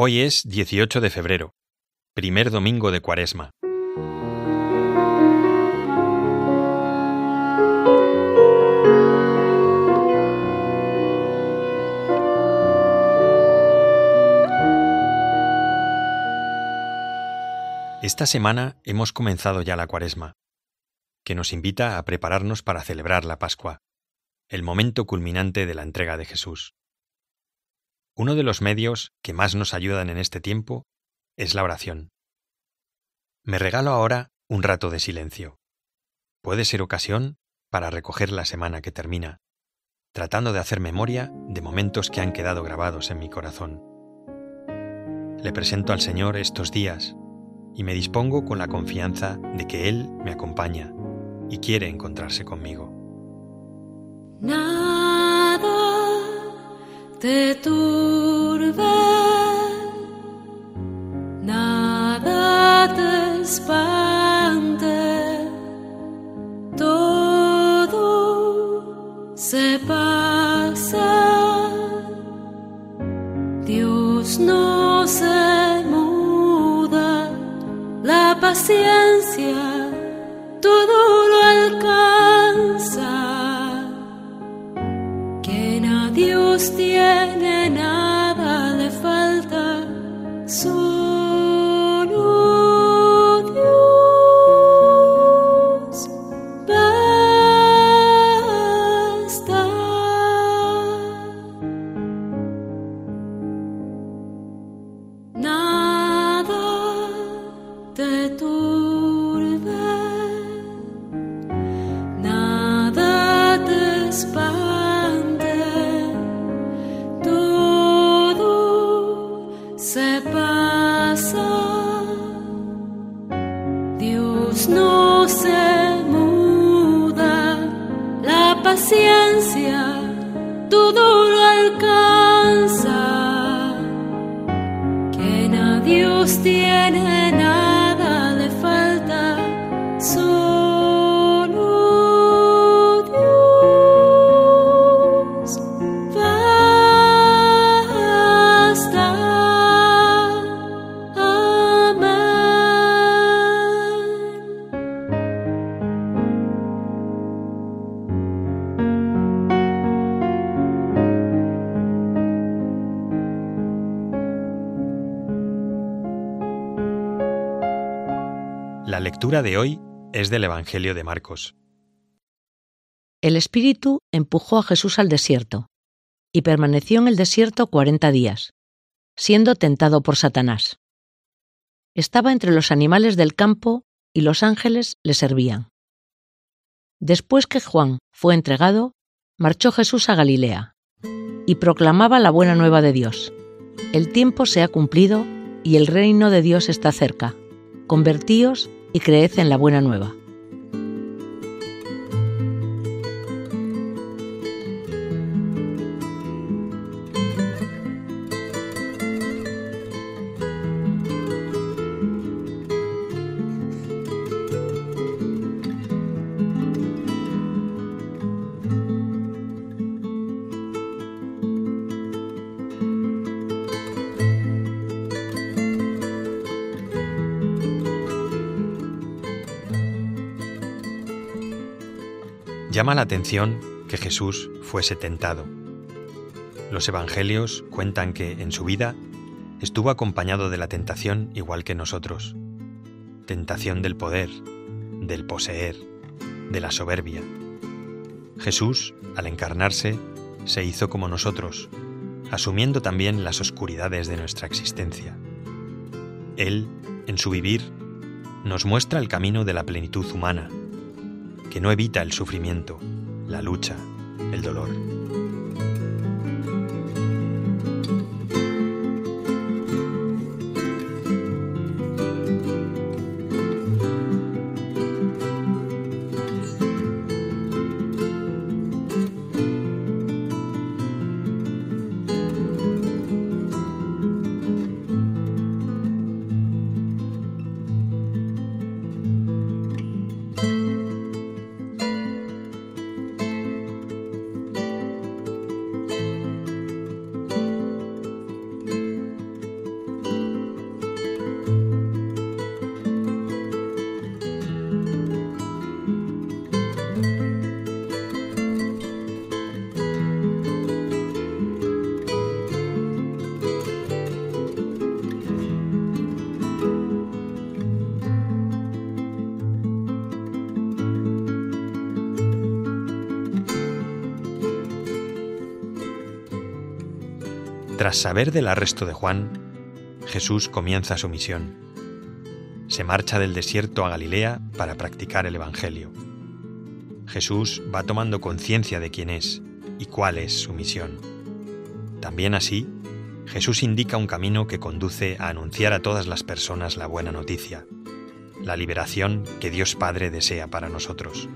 Hoy es 18 de febrero, primer domingo de Cuaresma. Esta semana hemos comenzado ya la Cuaresma, que nos invita a prepararnos para celebrar la Pascua, el momento culminante de la entrega de Jesús. Uno de los medios que más nos ayudan en este tiempo es la oración. Me regalo ahora un rato de silencio. Puede ser ocasión para recoger la semana que termina, tratando de hacer memoria de momentos que han quedado grabados en mi corazón. Le presento al Señor estos días y me dispongo con la confianza de que Él me acompaña y quiere encontrarse conmigo. Te turbe, nada te espante, todo se pasa, Dios no se muda, la paciencia La lectura de hoy es del Evangelio de Marcos. El Espíritu empujó a Jesús al desierto, y permaneció en el desierto cuarenta días, siendo tentado por Satanás. Estaba entre los animales del campo y los ángeles le servían. Después que Juan fue entregado, marchó Jesús a Galilea, y proclamaba la buena nueva de Dios. El tiempo se ha cumplido y el reino de Dios está cerca. Convertíos y creed en la buena nueva. Llama la atención que Jesús fuese tentado. Los evangelios cuentan que en su vida estuvo acompañado de la tentación igual que nosotros. Tentación del poder, del poseer, de la soberbia. Jesús, al encarnarse, se hizo como nosotros, asumiendo también las oscuridades de nuestra existencia. Él, en su vivir, nos muestra el camino de la plenitud humana, que no evita el sufrimiento, la lucha, el dolor. Tras saber del arresto de Juan, Jesús comienza su misión. Se marcha del desierto a Galilea para practicar el Evangelio. Jesús va tomando conciencia de quién es y cuál es su misión. También así, Jesús indica un camino que conduce a anunciar a todas las personas la buena noticia, la liberación que Dios Padre desea para nosotros.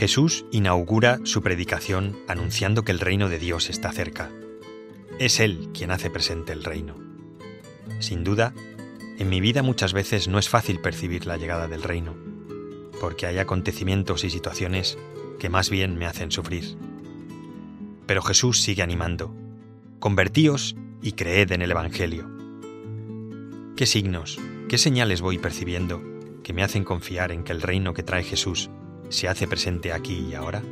Jesús inaugura su predicación anunciando que el reino de Dios está cerca. Es Él quien hace presente el reino. Sin duda, en mi vida muchas veces no es fácil percibir la llegada del reino, porque hay acontecimientos y situaciones que más bien me hacen sufrir. Pero Jesús sigue animando. Convertíos y creed en el Evangelio. ¿Qué signos, qué señales voy percibiendo que me hacen confiar en que el reino que trae Jesús se hace presente aquí y ahora?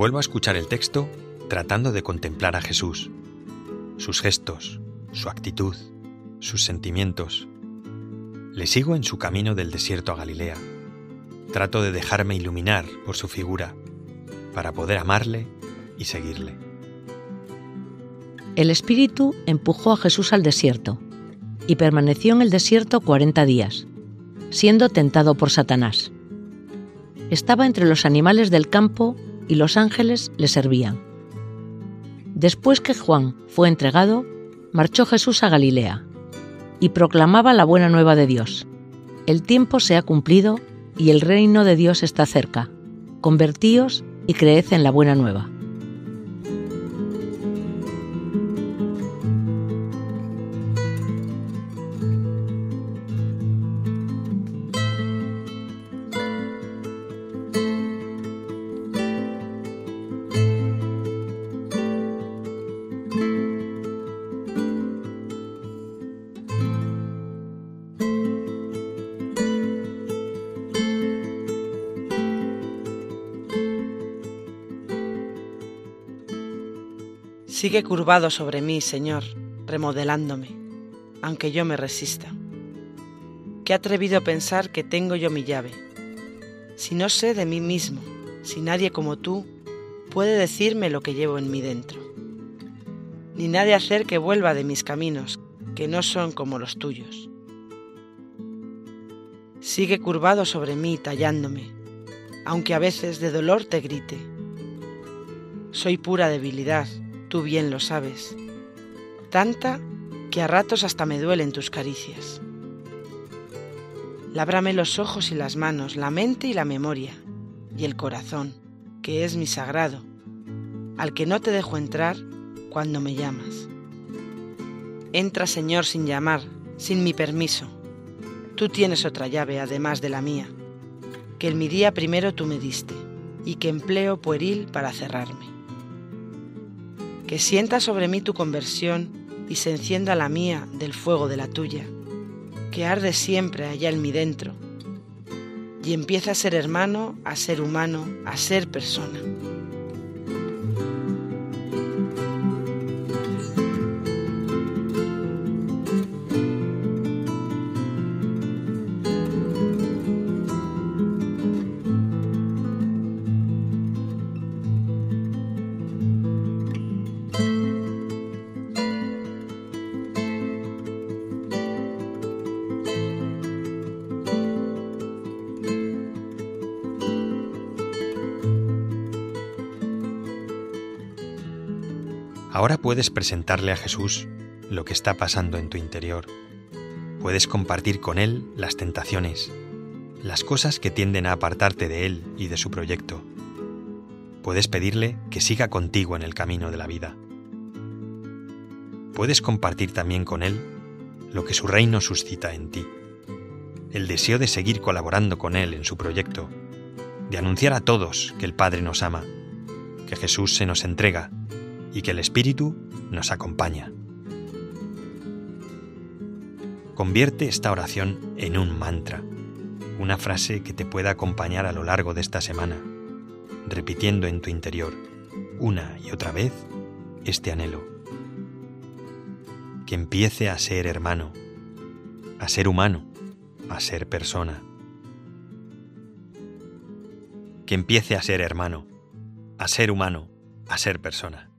Vuelvo a escuchar el texto tratando de contemplar a Jesús, sus gestos, su actitud, sus sentimientos. Le sigo en su camino del desierto a Galilea. Trato de dejarme iluminar por su figura para poder amarle y seguirle. El Espíritu empujó a Jesús al desierto y permaneció en el desierto cuarenta días, siendo tentado por Satanás. Estaba entre los animales del campo y los ángeles le servían. Después que Juan fue entregado, marchó Jesús a Galilea y proclamaba la buena nueva de Dios. El tiempo se ha cumplido y el reino de Dios está cerca. Convertíos y creed en la buena nueva. Sigue curvado sobre mí, Señor, remodelándome, aunque yo me resista. Qué atrevido pensar que tengo yo mi llave. Si no sé de mí mismo, si nadie como tú puede decirme lo que llevo en mí dentro, ni nadie hacer que vuelva de mis caminos, que no son como los tuyos. Sigue curvado sobre mí, tallándome, aunque a veces de dolor te grite. Soy pura debilidad, tú bien lo sabes, tanta que a ratos hasta me duelen tus caricias. Lábrame los ojos y las manos, la mente y la memoria, y el corazón, que es mi sagrado, al que no te dejo entrar cuando me llamas. Entra, Señor, sin llamar, sin mi permiso. Tú tienes otra llave además de la mía, que en mi día primero tú me diste y que empleo pueril para cerrarme. Que sienta sobre mí tu conversión y se encienda la mía del fuego de la tuya, que arde siempre allá en mi dentro, y empieza a ser hermano, a ser humano, a ser persona. Ahora puedes presentarle a Jesús lo que está pasando en tu interior. Puedes compartir con Él las tentaciones, las cosas que tienden a apartarte de Él y de su proyecto. Puedes pedirle que siga contigo en el camino de la vida. Puedes compartir también con Él lo que su reino suscita en ti, el deseo de seguir colaborando con Él en su proyecto, de anunciar a todos que el Padre nos ama, que Jesús se nos entrega y que el Espíritu nos acompaña. Convierte esta oración en un mantra, una frase que te pueda acompañar a lo largo de esta semana, repitiendo en tu interior una y otra vez este anhelo. Que empiece a ser hermano, a ser humano, a ser persona. Que empiece a ser hermano, a ser humano, a ser persona.